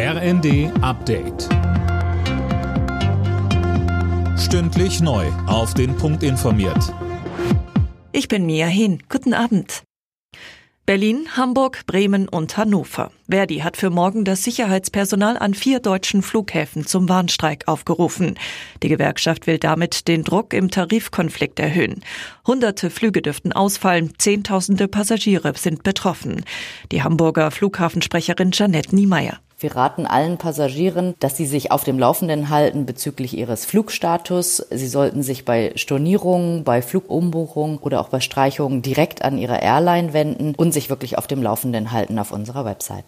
RND Update. Stündlich neu. Auf den Punkt informiert. Ich bin Mia Hin. Guten Abend. Berlin, Hamburg, Bremen und Hannover. Verdi hat für morgen das Sicherheitspersonal an vier deutschen Flughäfen zum Warnstreik aufgerufen. Die Gewerkschaft will damit den Druck im Tarifkonflikt erhöhen. Hunderte Flüge dürften ausfallen, Zehntausende Passagiere sind betroffen. Die Hamburger Flughafensprecherin Janette Niemeyer. Wir raten allen Passagieren, dass sie sich auf dem Laufenden halten bezüglich ihres Flugstatus. Sie sollten sich bei Stornierungen, bei Flugumbuchungen oder auch bei Streichungen direkt an ihre Airline wenden und sich wirklich auf dem Laufenden halten auf unserer Website.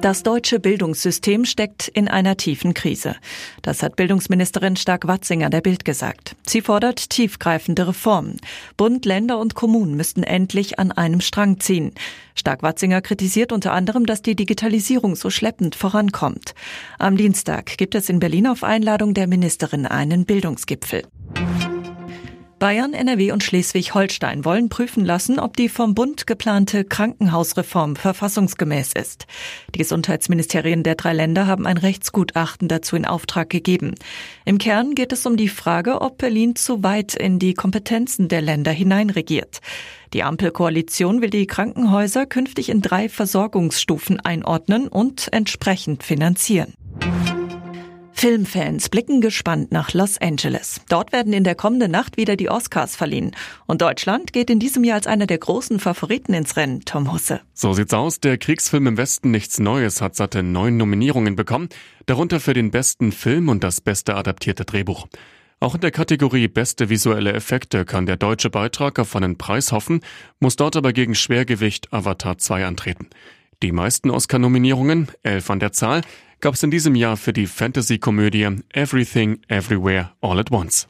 Das deutsche Bildungssystem steckt in einer tiefen Krise. Das hat Bildungsministerin Stark-Watzinger der Bild gesagt. Sie fordert tiefgreifende Reformen. Bund, Länder und Kommunen müssten endlich an einem Strang ziehen. Stark-Watzinger kritisiert unter anderem, dass die Digitalisierung so schleppend vorankommt. Am Dienstag gibt es in Berlin auf Einladung der Ministerin einen Bildungsgipfel. Bayern, NRW und Schleswig-Holstein wollen prüfen lassen, ob die vom Bund geplante Krankenhausreform verfassungsgemäß ist. Die Gesundheitsministerien der drei Länder haben ein Rechtsgutachten dazu in Auftrag gegeben. Im Kern geht es um die Frage, ob Berlin zu weit in die Kompetenzen der Länder hineinregiert. Die Ampelkoalition will die Krankenhäuser künftig in drei Versorgungsstufen einordnen und entsprechend finanzieren. Filmfans blicken gespannt nach Los Angeles. Dort werden in der kommenden Nacht wieder die Oscars verliehen. Und Deutschland geht in diesem Jahr als einer der großen Favoriten ins Rennen, Tom Husse. So sieht's aus. Der Kriegsfilm im Westen Nichts Neues hat satte neun Nominierungen bekommen, darunter für den besten Film und das beste adaptierte Drehbuch. Auch in der Kategorie Beste visuelle Effekte kann der deutsche Beitrag auf einen Preis hoffen, muss dort aber gegen Schwergewicht Avatar 2 antreten. Die meisten Oscar-Nominierungen, elf an der Zahl, gab es in diesem Jahr für die Fantasy-Komödie Everything Everywhere All at Once.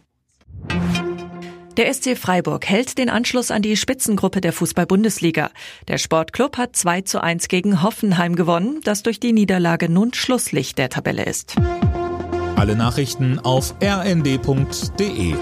Der SC Freiburg hält den Anschluss an die Spitzengruppe der Fußball-Bundesliga. Der Sportclub hat 2 zu 1 gegen Hoffenheim gewonnen, das durch die Niederlage nun Schlusslicht der Tabelle ist. Alle Nachrichten auf rnd.de